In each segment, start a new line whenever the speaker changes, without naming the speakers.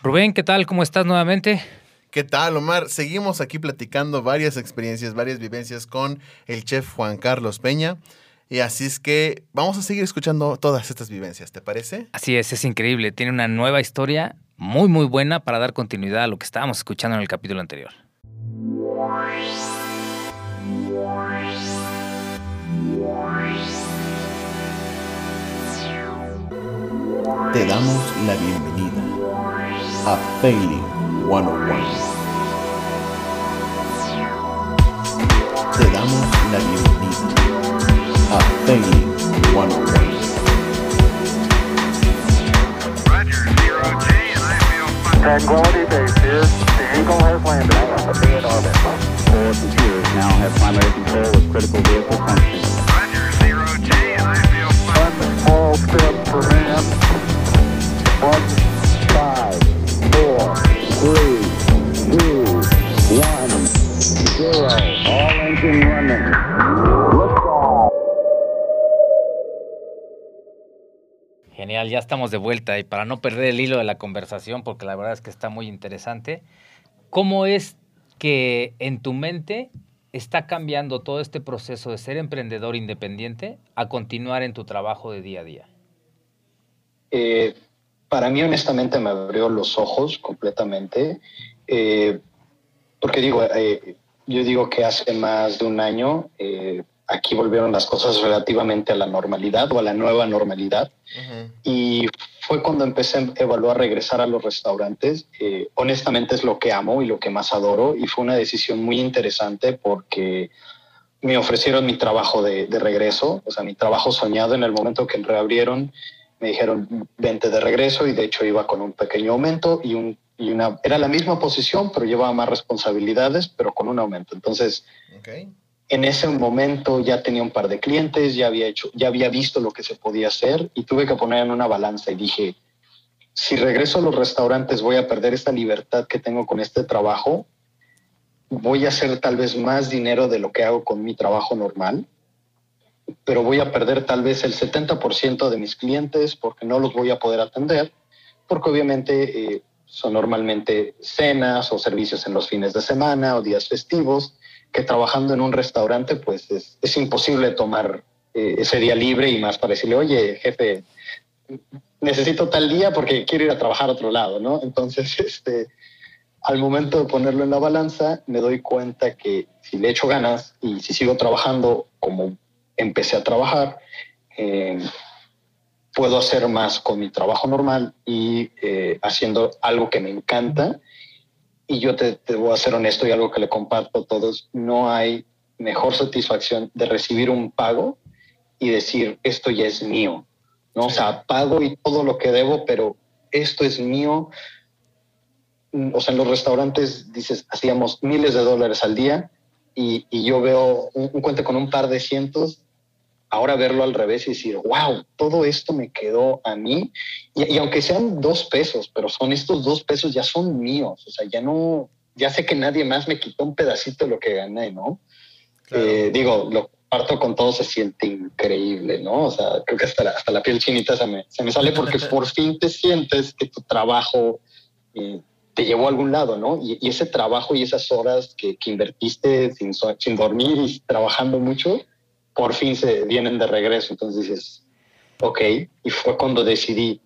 Rubén, ¿qué tal? ¿Cómo estás nuevamente?
¿Qué tal, Omar? Seguimos aquí platicando varias experiencias, varias vivencias con el chef Juan Carlos Peña. Y así es que vamos a seguir escuchando todas estas vivencias, ¿te parece?
Así es, es increíble. Tiene una nueva historia muy, muy buena para dar continuidad a lo que estábamos escuchando en el capítulo anterior.
Te damos la bienvenida a Failing 101. Te damos la bienvenida a Failing 101.
Tranquility Base here. The Eagle has landed. I am in orbit.
Four computers now have primary control of critical vehicle functions.
Roger, zero G, and I feel fine. One
small step for man. One Five, All engine running.
Genial, ya estamos de vuelta y para no perder el hilo de la conversación, porque la verdad es que está muy interesante, ¿cómo es que en tu mente está cambiando todo este proceso de ser emprendedor independiente a continuar en tu trabajo de día a día?
Eh, para mí, honestamente, me abrió los ojos completamente. eh, porque digo, eh, yo digo que hace más de un año eh, aquí volvieron las cosas relativamente a la normalidad o a la nueva normalidad. Y fue cuando empecé a evaluar regresar a los restaurantes. Eh, honestamente es lo que amo y lo que más adoro. Y fue una decisión muy interesante porque me ofrecieron mi trabajo de, de regreso, o sea, mi trabajo soñado en el momento que reabrieron. Me dijeron, vente de regreso y de hecho iba con un pequeño aumento y, un, y una... Era la misma posición, pero llevaba más responsabilidades, pero con un aumento. Entonces,
Ok.
en ese momento ya tenía un par de clientes, ya había hecho, ya había visto lo que se podía hacer y tuve que poner en una balanza y dije, si regreso a los restaurantes voy a perder esta libertad que tengo con este trabajo, voy a hacer tal vez más dinero de lo que hago con mi trabajo normal, pero voy a perder tal vez el 70% de mis clientes porque no los voy a poder atender, porque obviamente eh, son normalmente cenas o servicios en los fines de semana o días festivos, que trabajando en un restaurante pues es, es imposible tomar eh, ese día libre y más para decirle, oye, jefe, necesito tal día porque quiero ir a trabajar a otro lado, ¿no? Entonces, este, al momento de ponerlo en la balanza, me doy cuenta que si le echo ganas y si sigo trabajando como empecé a trabajar, eh, puedo hacer más con mi trabajo normal y eh, haciendo algo que me encanta. Y yo te, te voy a ser honesto y algo que le comparto a todos, no hay mejor satisfacción de recibir un pago y decir, esto ya es mío. ¿no? O sea, pago y todo lo que debo, pero esto es mío. O sea, en los restaurantes dices, hacíamos miles de dólares al día y, y yo veo un, un cuenta con un par de cientos. Ahora verlo al revés y decir, wow, todo esto me quedó a mí. Y, y aunque sean dos pesos, pero son estos dos pesos ya son míos. O sea, ya no, ya sé que nadie más me quitó un pedacito de lo que gané, ¿no?
Claro.
Eh, digo, lo parto con todo se siente increíble, ¿no? O sea, creo que hasta la, hasta la piel chinita se me, se me sale porque por fin te sientes que tu trabajo eh, te llevó a algún lado, ¿no? Y, y ese trabajo y esas horas que, que invertiste sin, sin dormir y trabajando mucho, por fin se vienen de regreso. Entonces dices, ok, y fue cuando decidí,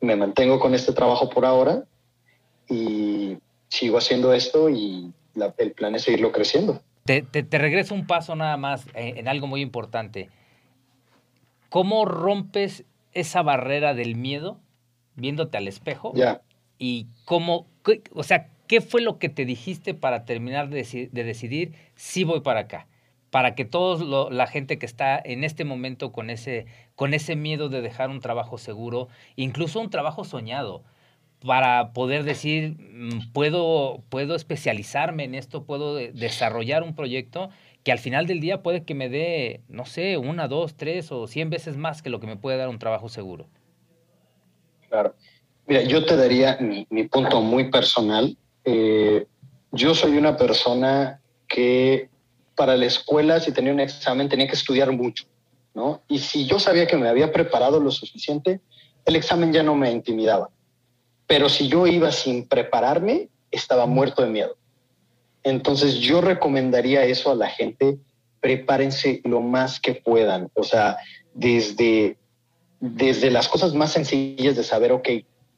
me mantengo con este trabajo por ahora y sigo haciendo esto y la- el plan es seguirlo creciendo.
Te, te- te regreso un paso nada más eh, en algo muy importante. ¿Cómo rompes esa barrera del miedo viéndote al espejo?
Ya.
¿Y cómo, qué- o sea, qué fue lo que te dijiste para terminar de, de decidir si voy para acá? Para que toda la gente que está en este momento con ese, con ese miedo de dejar un trabajo seguro, incluso un trabajo soñado, para poder decir, mm, puedo, puedo especializarme en esto, puedo de- desarrollar un proyecto que al final del día puede que me dé, no sé, una, dos, tres o cien veces más que lo que me puede dar un trabajo seguro.
Claro. Mira, yo te daría mi, mi punto muy personal. Eh, yo soy una persona que para la escuela, si tenía un examen, tenía que estudiar mucho, ¿no? Y si yo sabía que me había preparado lo suficiente, el examen ya no me intimidaba. Pero si yo iba sin prepararme, estaba muerto de miedo. Entonces yo recomendaría eso a la gente, prepárense lo más que puedan, o sea, desde, desde las cosas más sencillas de saber, ok,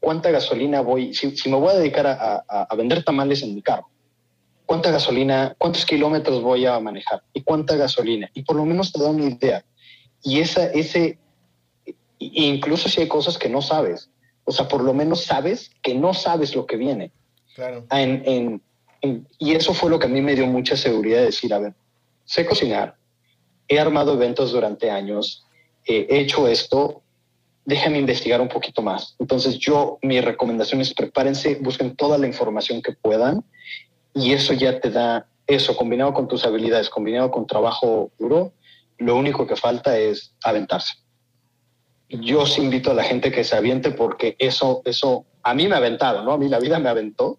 cuánta gasolina voy, si, si me voy a dedicar a, a- a vender tamales en mi carro, cuánta gasolina, cuántos kilómetros voy a manejar y cuánta gasolina, y por lo menos te da una idea. Y esa, ese, incluso si hay cosas que no sabes, o sea, por lo menos sabes que no sabes lo que viene.
Claro.
Ah, en- en- en- y eso fue lo que a mí me dio mucha seguridad de decir, a ver, sé cocinar, he armado eventos durante años, eh, he hecho esto, déjame investigar un poquito más. Entonces yo, mi recomendación es prepárense, busquen toda la información que puedan y eso ya te da, eso combinado con tus habilidades, combinado con trabajo duro, lo único que falta es aventarse. Yo sí invito a la gente que se aviente porque eso, eso, a mí me ha aventado, ¿no? A mí la vida me aventó,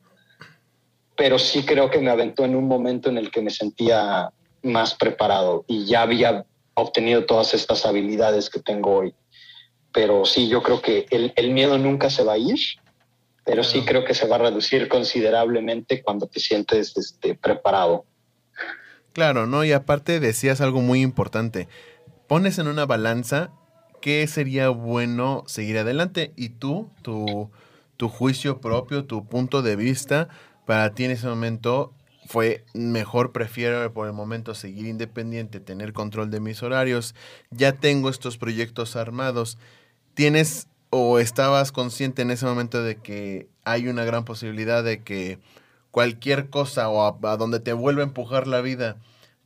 pero sí creo que me aventó en un momento en el que me sentía más preparado y ya había obtenido todas estas habilidades que tengo hoy. Pero sí, yo creo que el miedo nunca se va a ir, pero sí creo que se va a reducir considerablemente cuando te sientes este, preparado.
Claro, ¿no? Y aparte decías algo muy importante. Pones en una balanza qué sería bueno seguir adelante y tú, tu, tu juicio propio, tu punto de vista, para ti en ese momento fue mejor prefiero por el momento seguir independiente, tener control de mis horarios, ya tengo estos proyectos armados. ¿Tienes o estabas consciente en ese momento de que hay una gran posibilidad de que cualquier cosa o a, a donde te vuelva a empujar la vida,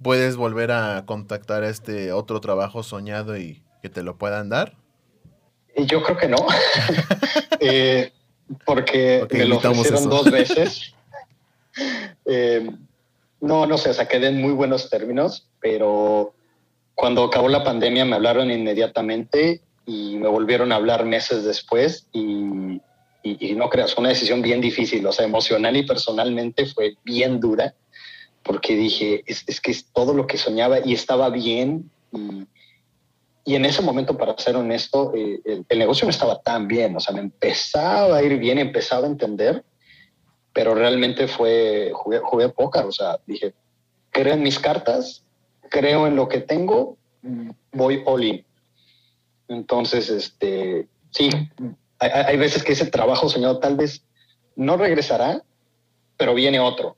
puedes volver a contactar a este otro trabajo soñado y que te lo puedan dar?
Y yo creo que no, Eh, porque me lo ofrecieron
eso.
dos veces. Eh, no, no sé, o sea, quedé en muy buenos términos, pero cuando acabó la pandemia me hablaron inmediatamente y me volvieron a hablar meses después y, y- y no creas, fue una decisión bien difícil, o sea, emocional y personalmente fue bien dura, porque dije, es, es que es todo lo que soñaba y estaba bien y, y en ese momento, para ser honesto, eh, el, el negocio no estaba tan bien, o sea, me empezaba a ir bien, empezaba a entender, pero realmente fue, jugué, jugué póker, o sea, dije, creo en mis cartas, creo en lo que tengo, voy all in. Entonces, este, sí, hay, veces que ese trabajo soñado tal vez no regresará, pero viene otro.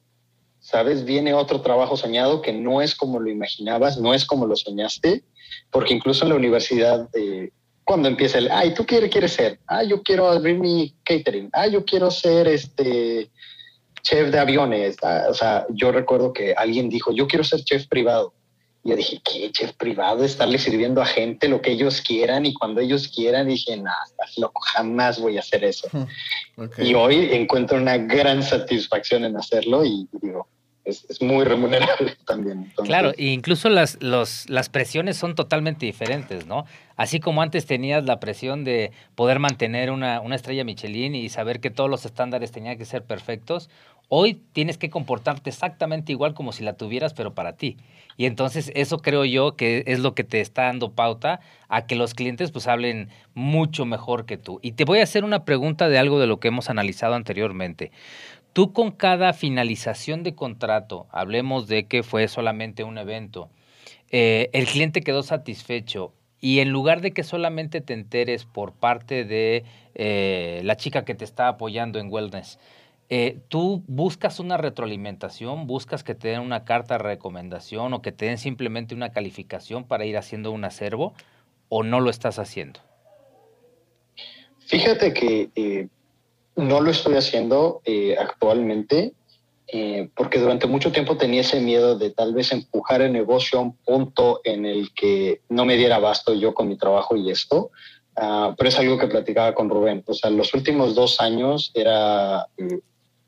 ¿Sabes? Viene otro trabajo soñado que no es como lo imaginabas, no es como lo soñaste, porque incluso en la universidad, eh, cuando empieza el, ay, ¿tú qué quieres ser? Ah, yo quiero abrir mi catering. Ah, yo quiero ser este chef de aviones. Ah, o sea, yo recuerdo que alguien dijo, yo quiero ser chef privado. Y yo dije, ¿qué chef privado? Estarle sirviendo a gente lo que ellos quieran y cuando ellos quieran. dije, nah, estás loco, jamás voy a hacer eso.
Ok.
Y hoy encuentro una gran satisfacción en hacerlo y digo, es, es muy remunerable también. Entonces,
Claro, e incluso las, los, las presiones son totalmente diferentes, ¿no? Así como antes tenías la presión de poder mantener una, una estrella Michelin y saber que todos los estándares tenían que ser perfectos, hoy tienes que comportarte exactamente igual como si la tuvieras, pero para ti. Y entonces eso creo yo que es lo que te está dando pauta a que los clientes pues hablen mucho mejor que tú. Y te voy a hacer una pregunta de algo de lo que hemos analizado anteriormente. Tú con cada finalización de contrato, hablemos de que fue solamente un evento, eh, el cliente quedó satisfecho y en lugar de que solamente te enteres por parte de eh, la chica que te está apoyando en wellness, eh, tú buscas una retroalimentación, buscas que te den una carta de recomendación o que te den simplemente una calificación para ir haciendo un acervo o no lo estás haciendo.
Fíjate que eh, no lo estoy haciendo eh, actualmente porque durante mucho tiempo tenía ese miedo de tal vez empujar el negocio a un punto en el que no me diera abasto yo con mi trabajo y esto. Ah, pero es algo que platicaba con Rubén. O sea, los últimos dos años era,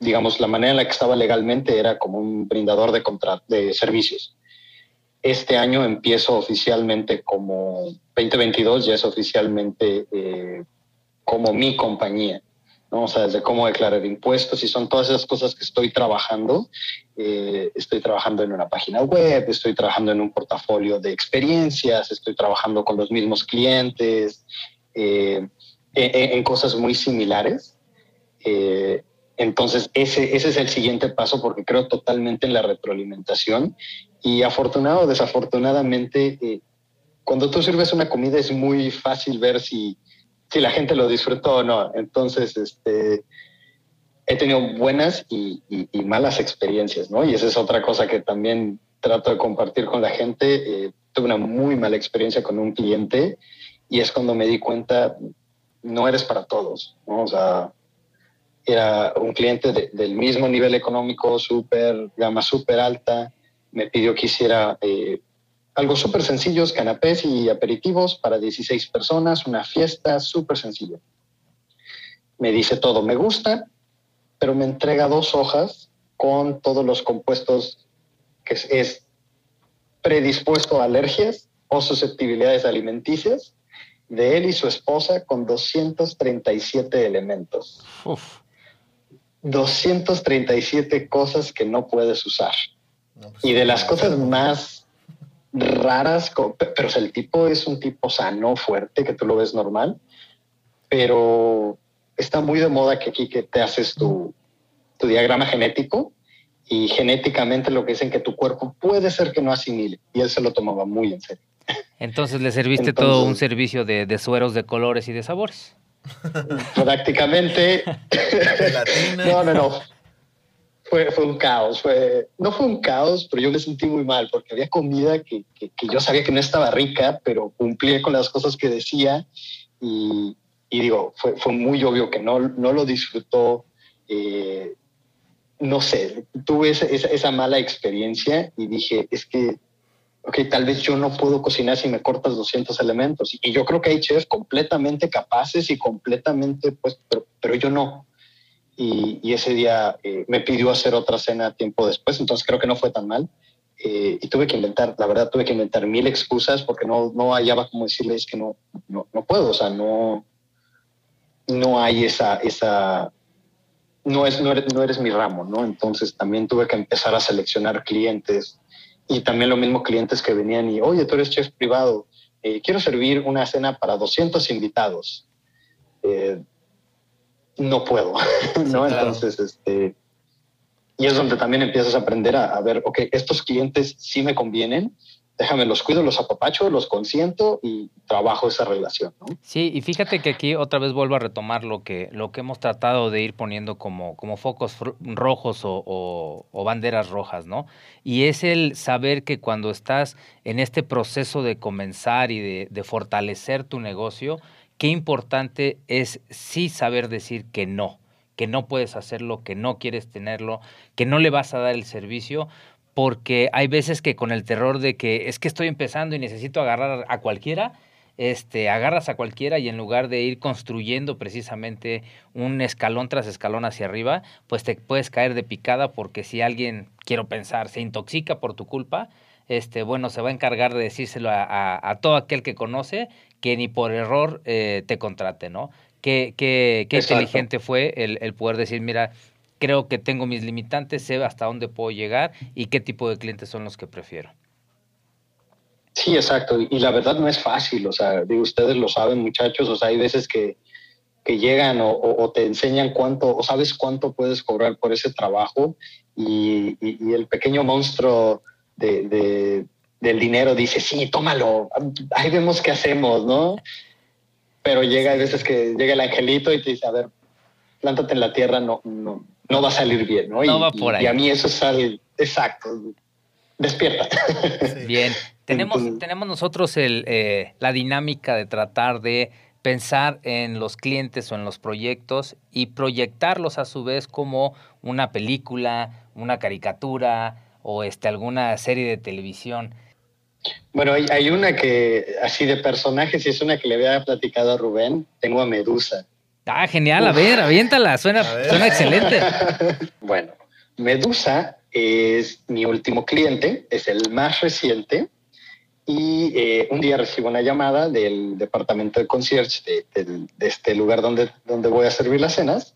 digamos, la manera en la que estaba legalmente era como un brindador de, de servicios. Este año empiezo oficialmente como 2022, ya es oficialmente eh, como mi compañía, ¿no? O sea, desde cómo declarar impuestos y son todas esas cosas que estoy trabajando. Eh, estoy trabajando en una página web, estoy trabajando en un portafolio de experiencias, estoy trabajando con los mismos clientes, eh, en, en cosas muy similares. Eh, entonces, ese, ese es el siguiente paso porque creo totalmente en la retroalimentación y afortunado o desafortunadamente, eh, cuando tú sirves una comida es muy fácil ver si, si la gente lo disfrutó o no. Entonces, este, he tenido buenas y, y- malas experiencias, ¿no? Y esa es otra cosa que también trato de compartir con la gente. Eh, tuve una muy mala experiencia con un cliente y es cuando me di cuenta, no eres para todos, ¿no? O sea, era un cliente de- del mismo nivel económico, súper, gama súper alta, me pidió que hiciera eh, algo súper sencillos, canapés y aperitivos para 16 personas, una fiesta súper sencilla. Me dice todo, me gusta, pero me entrega dos hojas con todos los compuestos que es, es predispuesto a alergias o susceptibilidades alimenticias de él y su esposa con 237 elementos.
Uf.
237 cosas que no puedes usar.
No, pues,
Y de las cosas más raras, pero o sea, el tipo es un tipo sano, fuerte, que tú lo ves normal, pero está muy de moda que aquí que te haces tu, tu diagrama genético y genéticamente lo que dicen que tu cuerpo puede ser que no asimile y él se lo tomaba muy en serio.
Entonces le serviste todo un servicio de, de sueros de colores y de sabores.
Prácticamente. No, no, no. Fue, fue un caos. Fue, no fue un caos, pero yo me sentí muy mal porque había comida que, que- que yo sabía que no estaba rica, pero cumplía con las cosas que decía. Y, y digo, fue, fue muy obvio que no, no lo disfrutó. eh, no sé, tuve esa, esa, esa mala experiencia y dije, es que, ok, tal vez yo no puedo cocinar si me cortas 200 elementos. Y yo creo que hay chefs completamente capaces y completamente, pues, pero, pero yo no y, y ese día eh, me pidió hacer otra cena tiempo después, entonces creo que no fue tan mal. Eh, y tuve que inventar, la verdad, tuve que inventar mil excusas porque no, no hallaba cómo decirles que no, no, no puedo, o sea, no, no hay esa, esa, no, es, no, eres, no eres mi ramo, ¿no? Entonces también tuve que empezar a seleccionar clientes y también lo mismo clientes que venían y, oye, tú eres chef privado, eh, quiero servir una cena para 200 invitados. Eh, no puedo, ¿no?
claro.
Entonces, este, y es donde también empiezas a aprender a, a ver, ok, estos clientes sí me convienen, déjame los cuido, los apapacho, los consiento y trabajo esa relación, ¿no?
Sí, y fíjate que aquí otra vez vuelvo a retomar lo que, lo que hemos tratado de ir poniendo como, como focos rojos o banderas rojas, ¿no? Y es el saber que cuando estás en este proceso de comenzar y de, de fortalecer tu negocio, qué importante es sí saber decir que no, que no puedes hacerlo, que no quieres tenerlo, que no le vas a dar el servicio, porque hay veces que con el terror de que es que estoy empezando y necesito agarrar a cualquiera, este, agarras a cualquiera y en lugar de ir construyendo precisamente un escalón tras escalón hacia arriba, pues te puedes caer de picada porque si alguien, quiero pensar, se intoxica por tu culpa, este, bueno, se va a encargar de decírselo a, a- a todo aquel que conoce que ni por error eh, te contrate, ¿no? Qué, qué, qué inteligente fue el, el poder decir, mira, creo que tengo mis limitantes, sé hasta dónde puedo llegar y qué tipo de clientes son los que prefiero.
Sí, exacto. Y la verdad no es fácil, o sea, digo, ustedes lo saben, muchachos, o sea, hay veces que, que llegan o, o- o te enseñan cuánto, o sabes cuánto puedes cobrar por ese trabajo y, y- y el pequeño monstruo de, de- del dinero dice, sí, tómalo, ahí vemos qué hacemos, ¿no? Pero llega, hay veces que llega el angelito y te dice, a ver, plántate en la tierra, no, no, no va a salir bien, ¿no?
No
y,
va por ahí.
y a mí eso sale, exacto, despierta.
Sí.
Bien, tenemos,
Entonces-
tenemos nosotros el, eh, la dinámica de tratar de pensar en los clientes o en los proyectos y proyectarlos a su vez como una película, una caricatura o este, alguna serie de televisión.
Bueno, hay, hay una que, así de personajes, y es una que le había platicado a Rubén. Tengo a Medusa.
Ah, genial, a ver, aviéntala, suena,
ver.
suena excelente.
Bueno, Medusa es mi último cliente, es el más reciente. Y eh, un día recibo una llamada del departamento de concierge de, del- de este lugar donde, donde voy a servir las cenas.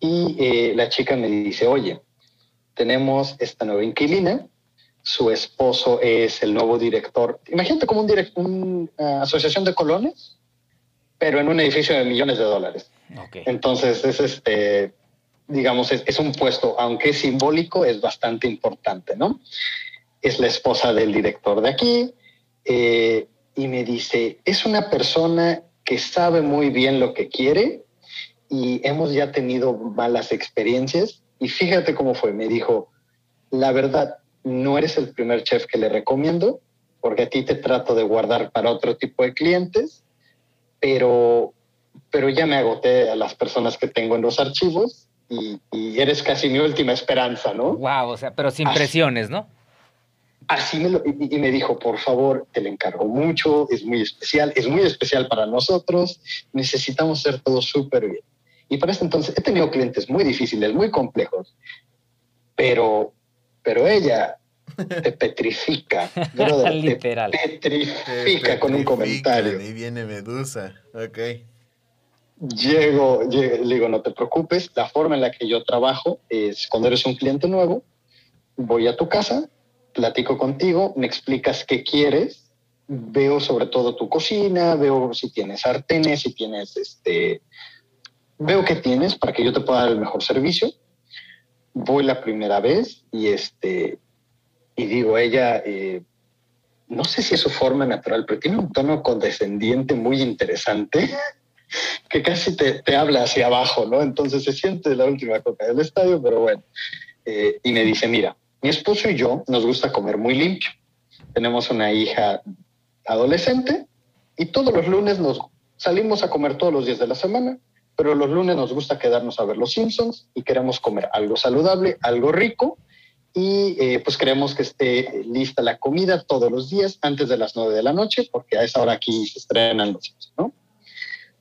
Y eh, la chica me dice, oye, tenemos esta nueva inquilina, su esposo es el nuevo director. Imagínate como un una asociación de colones, pero en un edificio de millones de dólares.
Ok.
Entonces es este digamos, es, es un puesto, aunque es simbólico, es bastante importante, ¿no? Es la esposa del director de aquí eh, y me dice, es una persona que sabe muy bien lo que quiere y hemos ya tenido malas experiencias y fíjate cómo fue, me dijo, la verdad, no eres el primer chef que le recomiendo, porque a ti te trato de guardar para otro tipo de clientes, pero, pero ya me agoté a las personas que tengo en los archivos y, y eres casi mi última esperanza, ¿no?
Wow, o sea, pero sin
Así-
presiones, ¿no?
Así me lo, y, y me dijo, por favor, te le encargo mucho, es muy especial, es muy especial para nosotros, necesitamos hacer todo súper bien. Y para este entonces he tenido clientes muy difíciles, muy complejos, pero, pero ella te petrifica, brother, te
Literal.
petrifica con un
Te
comentario.
Ahí viene Medusa. Ok.
Llego, lle- le digo, no te preocupes, la forma en la que yo trabajo es cuando eres un cliente nuevo, voy a tu casa, platico contigo, me explicas qué quieres, veo sobre todo tu cocina, veo si tienes sartenes, si tienes este, veo qué tienes para que yo te pueda dar el mejor servicio. Voy la primera vez y este, y digo, ella, eh, no sé si es su forma natural, pero tiene un tono condescendiente muy interesante que casi te, te habla hacia abajo, ¿no? Entonces se siente la última coca del estadio, pero bueno. Eh, y me dice, mira, mi esposo y yo nos gusta comer muy limpio. Tenemos una hija adolescente y todos los lunes nos salimos a comer todos los días de la semana, pero los lunes nos gusta quedarnos a ver los Simpsons y queremos comer algo saludable, algo rico y eh, pues queremos que esté lista la comida todos los días antes de las nueve de la noche, porque a esa hora aquí se estrenan los Simpsons, ¿no?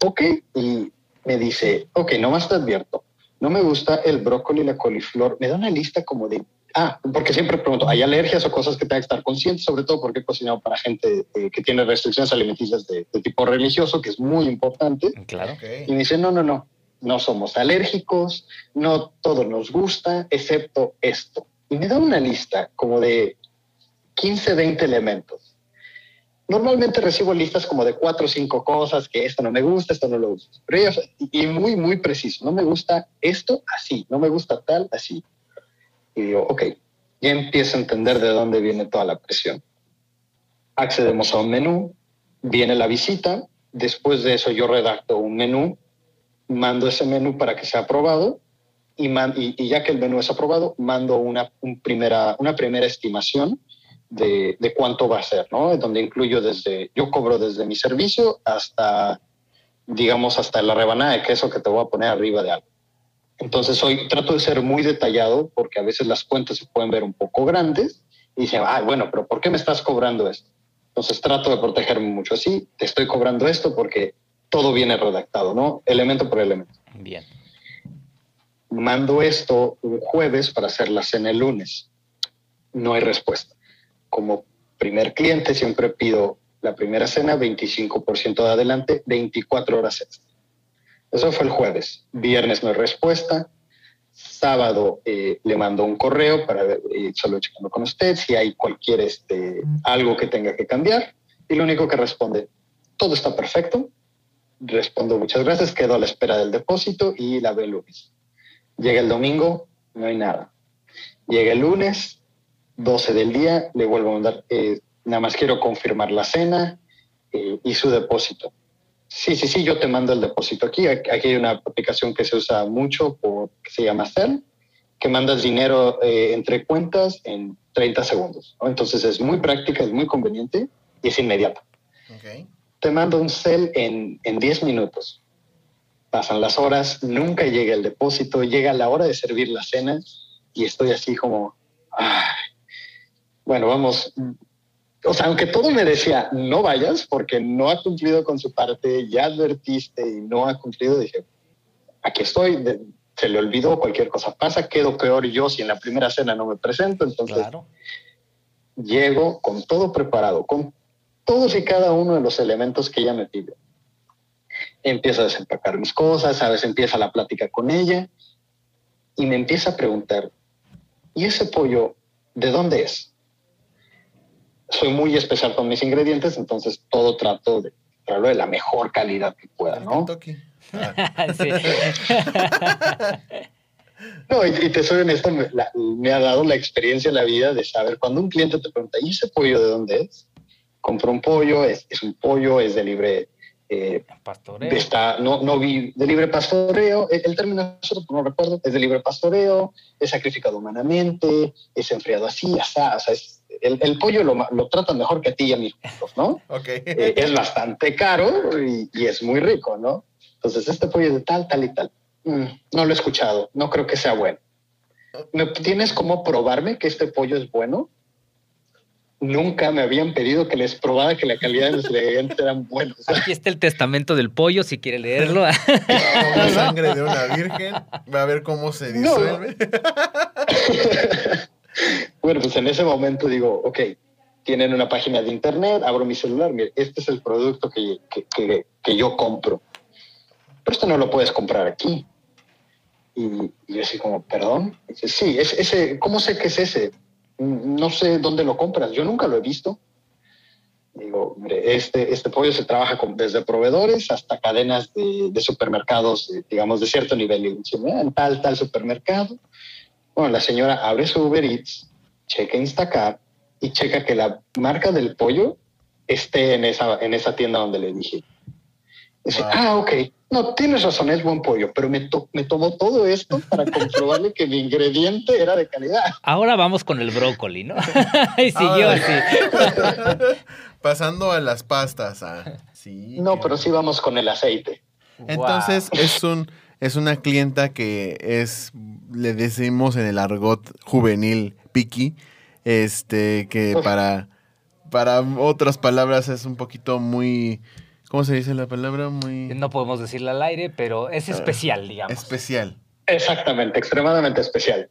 Ok, y me dice, ok, nomás te advierto, no me gusta el brócoli y la coliflor. Me da una lista como de, ah, porque siempre pregunto, ¿hay alergias o cosas que tenga que estar consciente? Sobre todo porque he cocinado para gente eh, que tiene restricciones alimenticias de, de tipo religioso, que es muy importante.
Claro.
Y me dice, no, no, no, no somos alérgicos, no todo nos gusta, excepto esto. Y me da una lista como de 15, 20 elementos. Normalmente recibo listas como de cuatro o cinco cosas, que esto no me gusta, esto no lo ella, y muy, muy preciso, no me gusta esto así, no me gusta tal así. Y digo, ok, ya empiezo a entender de dónde viene toda la presión. Accedemos a un menú, viene la visita, después de eso yo redacto un menú, mando ese menú para que sea aprobado y, ya que el menú es aprobado, mando una, un primera, una primera estimación de, de cuánto va a ser, ¿no? Donde incluyo desde, yo cobro desde mi servicio hasta, digamos, hasta la rebanada de queso que te voy a poner arriba de algo. Entonces hoy trato de ser muy detallado porque a veces las cuentas se pueden ver un poco grandes y dicen, ah, bueno, pero ¿por qué me estás cobrando esto? Entonces trato de protegerme mucho así, te estoy cobrando esto porque todo viene redactado, ¿no? Elemento por elemento.
Bien.
Mando esto un jueves para hacer la cena el lunes. No hay respuesta. Como primer cliente siempre pido la primera cena 25% de adelante, 24 horas. Eso fue el jueves. Viernes no hay respuesta. Sábado eh, le mando un correo para ver, eh, solo checando con usted si hay cualquier este, algo que tenga que cambiar. Y lo único que responde, todo está perfecto. Respondo muchas gracias, quedo a la espera del depósito y la veo el lunes. Llega el domingo, no hay nada. Llega el lunes, 12 del día, le vuelvo a mandar, eh, nada más quiero confirmar la cena eh, y su depósito. Sí, sí, sí, yo te mando el depósito aquí. Aquí hay una aplicación que se usa mucho, por, que se llama Cell, que mandas dinero eh, entre cuentas en 30 segundos. ¿no? Entonces es muy práctica, es muy conveniente y es inmediata.
Ok.
Te mando un cel en, en 10 minutos. Pasan las horas, nunca llega el depósito, llega la hora de servir la cena y estoy así como, ay, bueno, vamos. O sea, aunque todo me decía, no vayas porque no ha cumplido con su parte, ya advertiste y no ha cumplido, dije, aquí estoy, se le olvidó, cualquier cosa pasa, quedo peor yo si en la primera cena no me presento, entonces
Claro.
llego con todo preparado, con todos y cada uno de los elementos que ella me pide. Empiezo a desempacar mis cosas, ¿sabes? Empieza la plática con ella y me empieza a preguntar, ¿y ese pollo de dónde es? Soy muy especial con mis ingredientes, entonces todo trato de traerlo de la mejor calidad que pueda, ¿no? No, y, y te soy honesto, me, la- me ha dado la experiencia en la vida de saber cuando un cliente te pregunta, ¿y ese pollo de dónde es? Compró un pollo, es, es un pollo, es de libre, eh,
Pastoreo.
de esta, no, no vi, de libre pastoreo, el, el término no recuerdo, es de libre pastoreo, es sacrificado humanamente, es enfriado así, asá, o sea, es- el, el pollo lo, lo tratan mejor que a ti y a mis hijos, ¿no?
Ok.
Eh, es bastante caro y, y es muy rico, ¿no? Entonces, este pollo es de tal, tal y tal. Mm, no lo he escuchado, no creo que sea bueno. ¿Me tienes cómo probarme que este pollo es bueno? Nunca me habían pedido que les probara que la calidad de los ingredientes eran buenos.
Aquí está el testamento del pollo, si quiere leerlo.
Como sangre de una virgen. Va a ver cómo se
No. bueno, pues en ese momento digo, ok, tienen una página de internet, abro mi celular, mire, este es el producto que, que, que- que yo compro. Pero esto no lo puedes comprar aquí. Y, y yo así como, perdón. Dice, sí, es ese, ¿cómo sé que es ese? Mm, No sé dónde lo compras, yo nunca lo he visto. Digo, mire, este, este pollo se trabaja con, desde proveedores hasta cadenas de, de supermercados, eh, digamos, de cierto nivel. Y dice, "Mira, en tal, tal supermercado. Bueno, la señora abre su Uber Eats, checa Instacart y checa que la marca del pollo esté en esa, en esa tienda donde le dije. Dice,
Wow.
ah, ok. No, tienes razón, es buen pollo, pero me, to- me tomó todo esto para comprobarle que mi ingrediente era de calidad.
Ahora vamos con el brócoli, ¿no? y siguió
Ahora-
así.
Pasando a las pastas. ah. Sí.
No, pero sí vamos con el aceite.
Entonces es un es una clienta que es le decimos en el argot juvenil picky, este que para para otras palabras es un poquito muy ¿cómo se dice la palabra? Muy
No podemos decirle al aire, pero es especial, digamos.
especial.
Exactamente, extremadamente especial.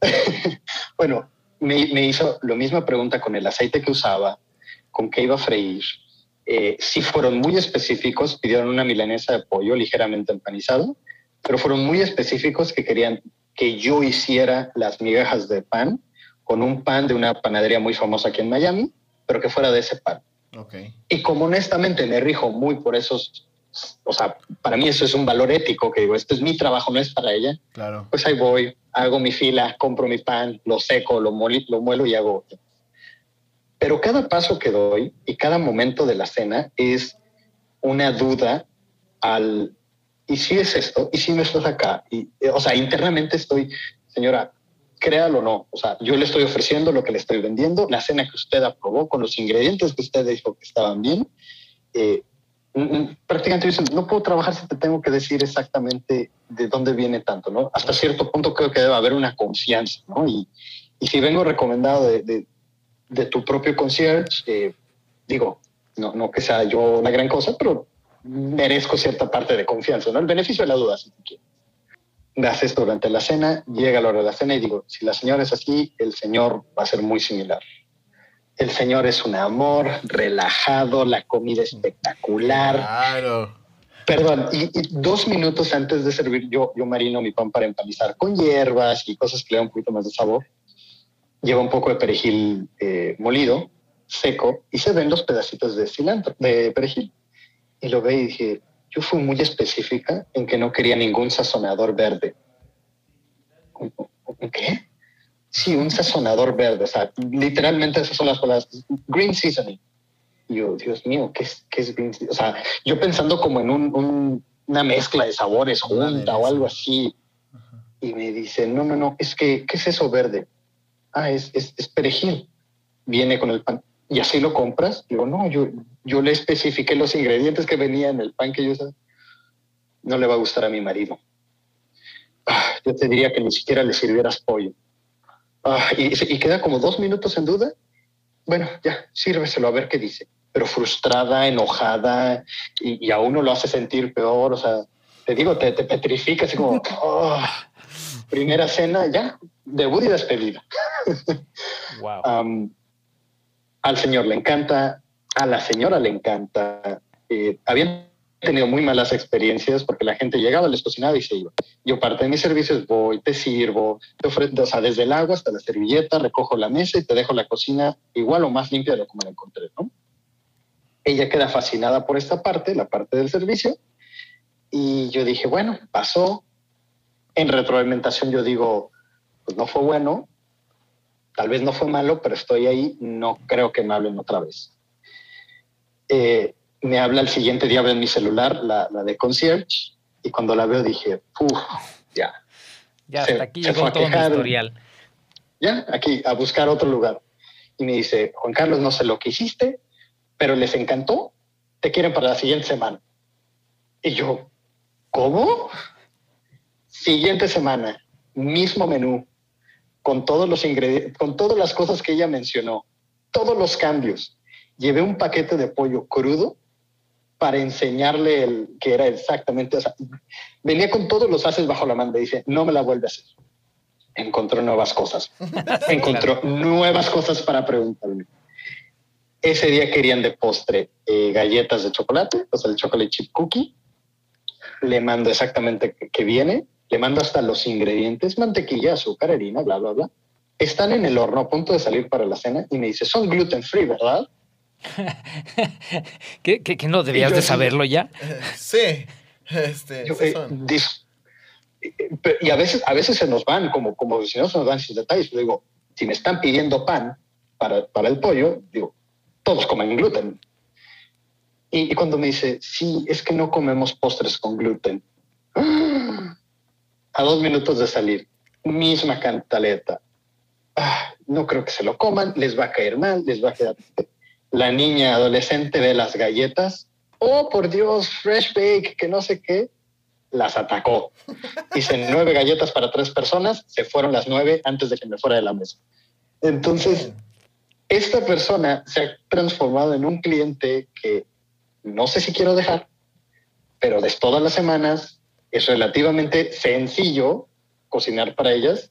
bueno, me, me hizo la misma pregunta con el aceite que usaba, con qué iba a freír. Eh, sí fueron muy específicos, pidieron una milanesa de pollo ligeramente empanizado, pero fueron muy específicos que querían que yo hiciera las migajas de pan con un pan de una panadería muy famosa aquí en Miami, pero que fuera de ese pan.
Ok.
Y como honestamente me rijo muy por esos, o sea, para mí eso es un valor ético, que digo, este es mi trabajo, no es para ella,
Claro.
pues ahí voy, hago mi fila, compro mi pan, lo seco, lo, moli- lo muelo y hago. Pero cada paso que doy y cada momento de la cena es una duda al, ¿y si es esto? ¿Y si no estás acá? Y, eh, o sea, internamente estoy, señora, créalo o no, o sea, yo le estoy ofreciendo lo que le estoy vendiendo, la cena que usted aprobó con los ingredientes que usted dijo que estaban bien. eh, mm, mm, prácticamente dicen, no puedo trabajar si te tengo que decir exactamente de dónde viene tanto, ¿no? Hasta cierto punto creo que debe haber una confianza, ¿no? Y, y si vengo recomendado de, de, de tu propio concierge, eh, digo, no, no que sea yo una gran cosa, pero merezco cierta parte de confianza, ¿no? El beneficio de la duda, si tú quieres. Das esto durante la cena, llega la hora de la cena y digo, si la señora es así, el señor va a ser muy similar. El señor es un amor, relajado, la comida espectacular.
Claro.
Perdón, y, y dos minutos antes de servir, yo, yo marino mi pan para empanizar con hierbas y cosas que le dan un poquito más de sabor. Lleva un poco de perejil eh, molido, seco, y se ven los pedacitos de cilantro, de perejil. Y lo ve y dije, yo fui muy específica en que no quería ningún sazonador verde. ¿Un- un ¿Qué? Sí, un sazonador verde. O sea, literalmente esas son las palabras. Green seasoning. Y yo, Dios mío, ¿qué es, qué es green seasoning? O sea, yo pensando como en un- un- una mezcla de sabores junta o algo así. Y me dice, no, no, no, es que, ¿qué es eso verde? Ah, es, es, es perejil. Viene con el pan. ¿Y así lo compras? Digo, no, yo, yo le especifiqué los ingredientes que venía en el pan que yo usaba. No le va a gustar a mi marido. Ah, yo te diría que ni siquiera le sirvieras pollo. Ah, y, y queda como dos minutos en duda. Bueno, ya, sírveselo a ver qué dice. Pero frustrada, enojada, y, y a uno lo hace sentir peor. O sea, te digo, te, te petrifica, así como, ah, primera cena, ya, debut y despedida.
Wow.
al señor le encanta, a la señora le encanta. Eh, habían tenido muy malas experiencias porque la gente llegaba, les cocinaba y se iba. Yo parte de mis servicios voy, te sirvo, te ofrezco, o sea, desde el agua hasta la servilleta, recojo la mesa y te dejo la cocina igual o más limpia de lo como la encontré, ¿no? Ella queda fascinada por esta parte, la parte del servicio, y yo dije, bueno, pasó, En retroalimentación yo digo, pues no fue bueno, tal vez no fue malo, pero estoy ahí, no creo que me hablen otra vez. Eh, me habla el siguiente día, veo en mi celular la, la de concierge y cuando la veo dije, uff, ya,
Ya
Se-
hasta aquí
se
llegó
a
todo mi
quejar.
historial.
ya, aquí a buscar otro lugar. Y me dice, Juan Carlos, no sé lo que hiciste, pero les encantó, te quieren para la siguiente semana. Y yo, ¿cómo? Siguiente semana, mismo menú, con todos los ingredientes, con todas las cosas que ella mencionó, todos los cambios. Llevé un paquete de pollo crudo para enseñarle el que era exactamente, o sea, venía con todos los haces bajo la manga dice, no me la vuelve a hacer. Encontró nuevas cosas. Encontró nuevas cosas para preguntarme. Ese día querían de postre eh, galletas de chocolate, o sea, el chocolate chip cookie. Le mando exactamente que viene, le mando hasta los ingredientes, mantequilla, azúcar, harina, bla, bla, bla. Están en el horno a punto de salir para la cena y me dice, son gluten free, ¿verdad?
¿Qué, qué, qué no debías
yo
de saberlo ya?
Sí. Este,
Yo, eh,
son.
eh, y a veces, a veces se nos van, como, como si no se nos van sin detalles. Yo digo, si me están pidiendo pan para, para el pollo, digo, todos comen gluten. Y, y cuando me dice, sí, es que no comemos postres con gluten. ¡Ah! A dos minutos de salir, misma cantaleta. Ah, no creo que se lo coman, les va a caer mal, les va a quedar. La niña adolescente ve las galletas. Oh, por Dios, fresh bake, que no sé qué. Las atacó. Hice nueve galletas para tres personas, se fueron las nueve antes de que me fuera de la mesa. Entonces, esta persona se ha transformado en un cliente que no sé si quiero dejar, pero de todas las semanas es relativamente sencillo cocinar para ellas.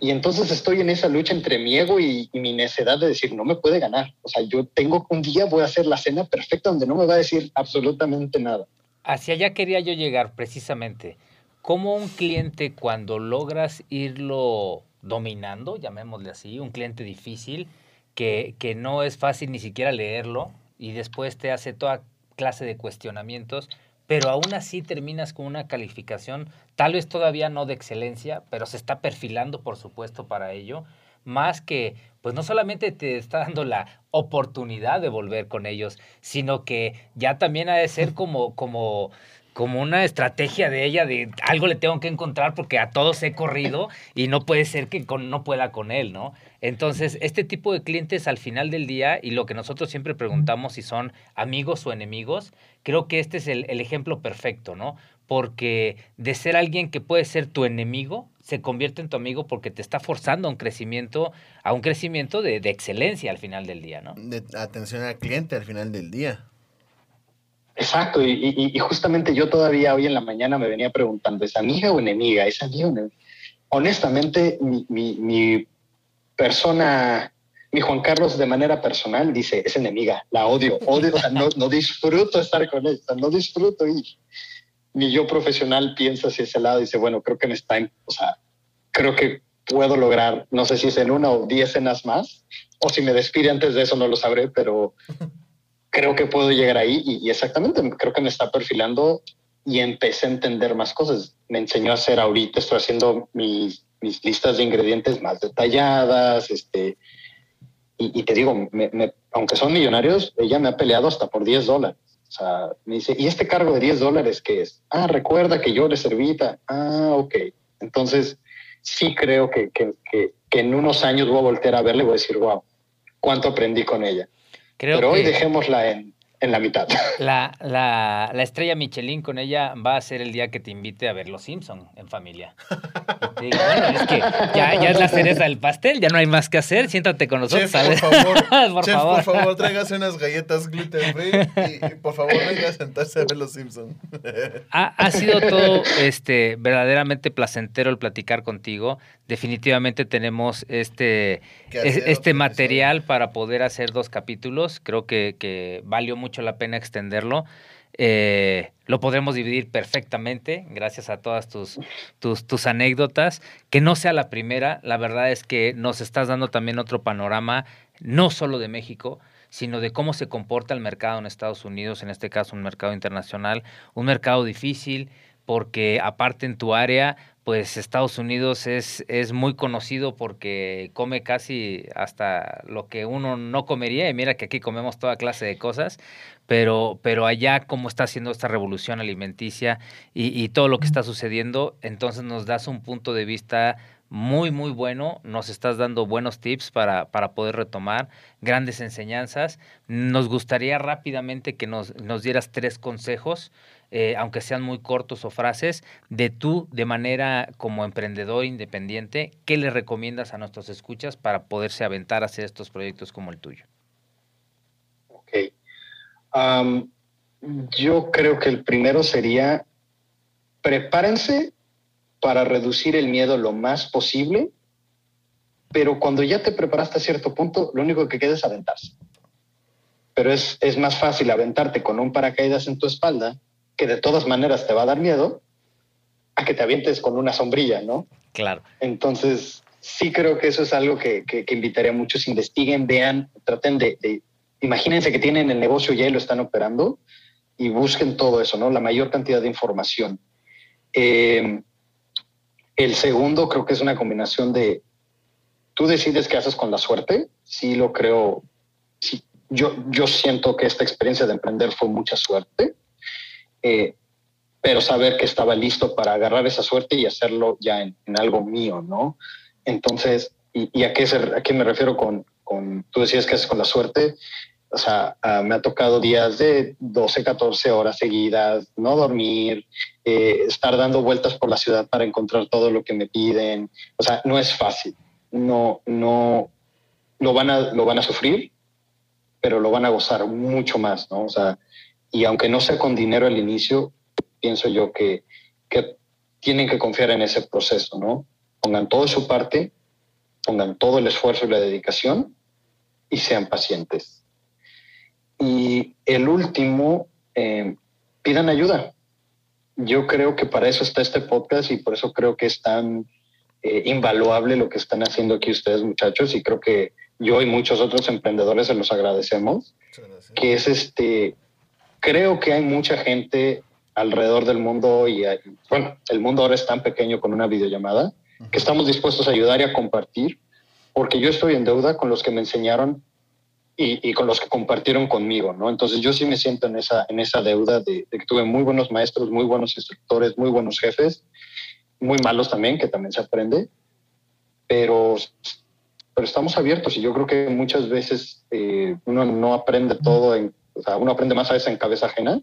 Y entonces estoy en esa lucha entre mi ego y, y mi necedad de decir, no me puede ganar. O sea, yo tengo un día, voy a hacer la cena perfecta donde no me va a decir absolutamente nada.
Hacia allá quería yo llegar precisamente. ¿Cómo un cliente cuando logras irlo dominando, llamémosle así, un cliente difícil, que, que no es fácil ni siquiera leerlo y después te hace toda clase de cuestionamientos, pero aún así terminas con una calificación, tal vez todavía no de excelencia, pero se está perfilando, por supuesto, para ello, más que, pues no solamente te está dando la oportunidad de volver con ellos, sino que ya también ha de ser como, como, como una estrategia de ella de algo le tengo que encontrar porque a todos he corrido y no puede ser que con- no pueda con él, ¿no? Entonces, este tipo de clientes al final del día y lo que nosotros siempre preguntamos si son amigos o enemigos, creo que este es el, el ejemplo perfecto, ¿no? Porque de ser alguien que puede ser tu enemigo, se convierte en tu amigo porque te está forzando a un crecimiento, a un crecimiento de, de excelencia al final del día, ¿no?
De atención al cliente al final del día.
Exacto, y, justamente yo todavía hoy en la mañana me venía preguntando, ¿es amiga o enemiga? ¿Es amiga o enemiga? Honestamente, mi, persona, mi Juan Carlos de manera personal dice, es enemiga, la odio, odio, no, disfruto estar con ella, no disfruto ir. Mi yo profesional piensa hacia ese lado dice, bueno, creo que me está, en- o sea, creo que puedo lograr, no sé si es en una o diez cenas más, o si me despide antes de eso, no lo sabré, pero creo que puedo llegar ahí y, y exactamente creo que me está perfilando y empecé a entender más cosas. Me enseñó a hacer ahorita, estoy haciendo mis, mis listas de ingredientes más detalladas, este, y, y te digo, me- me- aunque son millonarios, ella me ha peleado hasta por 10 dólares. O sea, me dice, ¿y este cargo de 10 dólares qué es? Ah, recuerda que yo le serví. Ah, ok. Entonces, sí creo que, que, que, que en unos años voy a voltear a verle y voy a decir, wow, cuánto aprendí con ella.
Creo
Pero hoy
que
dejémosla en, en la mitad.
la, la, la estrella Michelin con ella va a ser el día que te invite a ver Los Simpson en familia. Y te digo, bueno, es que ya, ya es la cereza del pastel, ya no hay más que hacer, siéntate con nosotros.
Chef, por favor,
por
chef,
favor.
por favor, tráigase unas galletas gluten free y, y, por favor venga a sentarse a ver los Simpsons.
Ha, ha sido todo este, verdaderamente placentero el platicar contigo. Definitivamente tenemos este, es- este material para poder hacer dos capítulos. Creo que, que valió mucho la pena extenderlo. Eh, lo podremos dividir perfectamente gracias a todas tus, tus anécdotas. Que no sea la primera, la verdad es que nos estás dando también otro panorama, no solo de México, sino de cómo se comporta el mercado en Estados Unidos, en este caso un mercado internacional, un mercado difícil, porque aparte en tu área, pues Estados Unidos es, es muy conocido porque come casi hasta lo que uno no comería. Y mira que aquí comemos toda clase de cosas, pero, pero allá cómo está haciendo esta revolución alimenticia y, y todo lo que está sucediendo, entonces nos das un punto de vista muy, muy bueno. Nos estás dando buenos tips para, para poder retomar grandes enseñanzas. Nos gustaría rápidamente que nos, nos dieras tres consejos, eh, aunque sean muy cortos o frases, de tú, de manera como emprendedor independiente, ¿qué le recomiendas a nuestros escuchas para poderse aventar a hacer estos proyectos como el tuyo?
Ok. Am, yo creo que el primero sería prepárense para reducir el miedo lo más posible, pero cuando ya te preparaste a cierto punto, lo único que queda es aventarse. Pero es, es más fácil aventarte con un paracaídas en tu espalda, que de todas maneras te va a dar miedo, a que te avientes con una sombrilla, ¿no?
Claro.
Entonces, sí creo que eso es algo que, que, que invitaría a muchos. Investiguen, vean, traten de, de, Imagínense que tienen el negocio ya y lo están operando y busquen todo eso, ¿no? La mayor cantidad de información. Eh, el segundo creo que es una combinación de. Tú decides qué haces con la suerte. Sí, lo creo. Sí, yo, yo siento que esta experiencia de emprender fue mucha suerte. Eh, pero saber que estaba listo para agarrar esa suerte y hacerlo ya en, en algo mío, ¿no? Entonces, ¿y, y a, qué se, a qué me refiero con, con, tú decías que haces con la suerte? O sea, uh, me ha tocado días de 12, 14 horas seguidas, no dormir, eh, estar dando vueltas por la ciudad para encontrar todo lo que me piden. O sea, no es fácil. No, no, lo van a, lo van a sufrir, pero lo van a gozar mucho más, ¿no? O sea, y aunque no sea con dinero al inicio, pienso yo que, que tienen que confiar en ese proceso, ¿no? Pongan todo de su parte, pongan todo el esfuerzo y la dedicación y sean pacientes. Y el último, eh, pidan ayuda. Yo creo que para eso está este podcast y por eso creo que es tan eh, invaluable lo que están haciendo aquí ustedes, muchachos, y creo que yo y muchos otros emprendedores se los agradecemos, que es este, creo que hay mucha gente alrededor del mundo y hay, bueno, el mundo ahora es tan pequeño con una videollamada que estamos dispuestos a ayudar y a compartir, porque yo estoy en deuda con los que me enseñaron y, y, con los que compartieron conmigo, ¿no? Entonces yo sí me siento en esa, en esa deuda de, de, que tuve muy buenos maestros, muy buenos instructores, muy buenos jefes, muy malos también, que también se aprende, pero, pero estamos abiertos y yo creo que muchas veces eh, uno no aprende todo, en, o sea, uno aprende más a veces en cabeza ajena.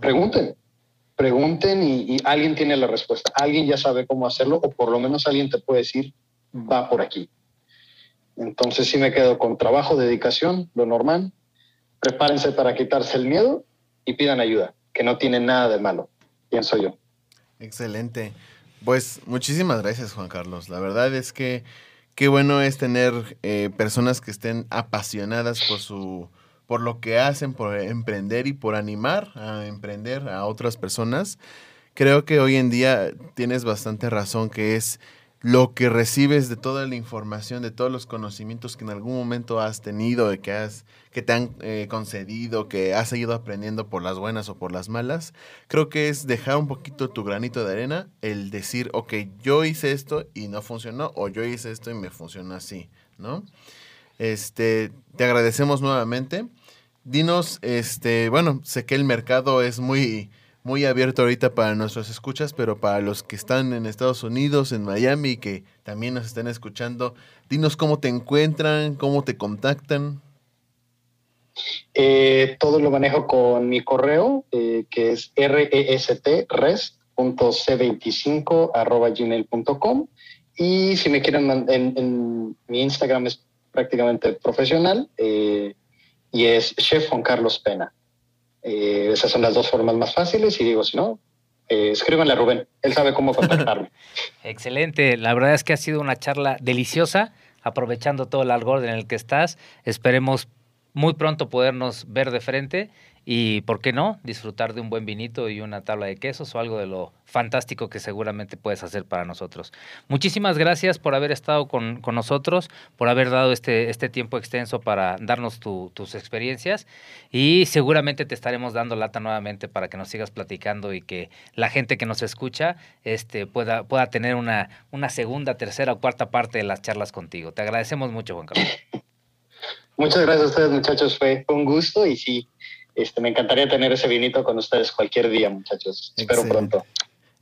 Pregunten, pregunten y, y alguien tiene la respuesta, alguien ya sabe cómo hacerlo o por lo menos alguien te puede decir, va por aquí. Entonces sí me quedo con trabajo, dedicación, lo normal. Prepárense para quitarse el miedo y pidan ayuda, que no tiene nada de malo, pienso yo.
Excelente. Pues muchísimas gracias, Juan Carlos. La verdad es que qué bueno es tener eh, personas que estén apasionadas por su por lo que hacen, por emprender y por animar a emprender a otras personas. Creo que hoy en día tienes bastante razón que es lo que recibes de toda la información, de todos los conocimientos que en algún momento has tenido, que, has, que te han eh, concedido, que has seguido aprendiendo por las buenas o por las malas, creo que es dejar un poquito tu granito de arena, el decir, ok, yo hice esto y no funcionó, o yo hice esto y me funcionó así, ¿no? Este, te agradecemos nuevamente. Dinos, este, bueno, sé que el mercado es muy muy abierto ahorita para nuestros escuchas, pero para los que están en Estados Unidos, en Miami, que también nos están escuchando, dinos cómo te encuentran, cómo te contactan.
Eh, todo lo manejo con mi correo, eh, que es rest.c25 y si me quieren, en, en, mi Instagram es prácticamente profesional eh, y es Chef Juan Carlos Pena. Eh, esas son las dos formas más fáciles y digo, si no, eh, escríbanle a Rubén, él sabe cómo contactarme.
Excelente, la verdad es que ha sido una charla deliciosa, aprovechando todo el algor en el que estás. Esperemos muy pronto podernos ver de frente y, ¿por qué no?, disfrutar de un buen vinito y una tabla de quesos o algo de lo fantástico que seguramente puedes hacer para nosotros. Muchísimas gracias por haber estado con, con nosotros, por haber dado este, este tiempo extenso para darnos tu- tus experiencias y seguramente te estaremos dando lata nuevamente para que nos sigas platicando y que la gente que nos escucha este, pueda, pueda tener una, una segunda, tercera o cuarta parte de las charlas contigo. Te agradecemos mucho, Juan Carlos.
Muchas gracias a ustedes, muchachos. Fue un gusto y sí, este, me encantaría tener ese vinito con ustedes cualquier día, muchachos. Espero
Excelente.
pronto.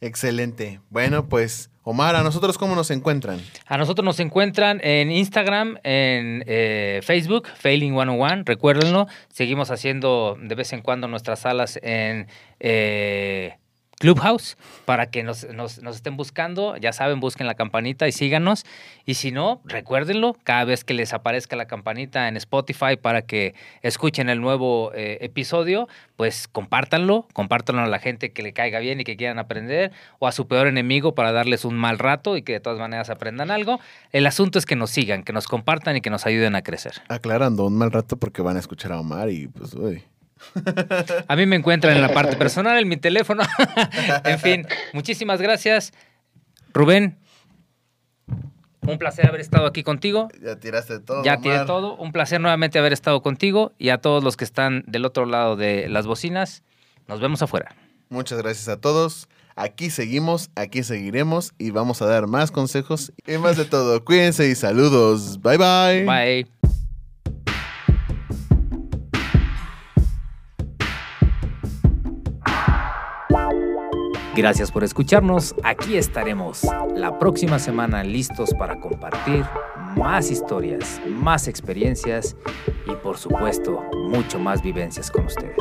Excelente. Bueno, pues, Omar, ¿a nosotros cómo nos encuentran?
A nosotros nos encuentran en Instagram, en eh, Facebook, Failing 101, recuérdenlo. Seguimos haciendo de vez en cuando nuestras salas en eh, Clubhouse para que nos, nos- nos estén buscando. Ya saben, busquen la campanita y síganos. Y si no, recuérdenlo, cada vez que les aparezca la campanita en Spotify para que escuchen el nuevo eh, episodio, pues compártanlo, compártanlo a la gente que le caiga bien y que quieran aprender, o a su peor enemigo para darles un mal rato y que de todas maneras aprendan algo. El asunto es que nos sigan, que nos compartan y que nos ayuden a crecer.
Aclarando un mal rato porque van a escuchar a Omar y pues, uy.
A mí me encuentran en la parte personal, en mi teléfono. en fin, muchísimas gracias. Rubén, un placer haber estado aquí contigo.
Ya tiraste todo.
Ya
Omar.
tiene todo. Un placer nuevamente haber estado contigo y a todos los que están del otro lado de las bocinas. Nos vemos afuera.
Muchas gracias a todos. Aquí seguimos, aquí seguiremos y vamos a dar más consejos y más de todo. Cuídense y saludos. Bye bye.
Bye. Gracias por escucharnos. Aquí estaremos la próxima semana listos para compartir más historias, más experiencias y por supuesto mucho más vivencias con ustedes.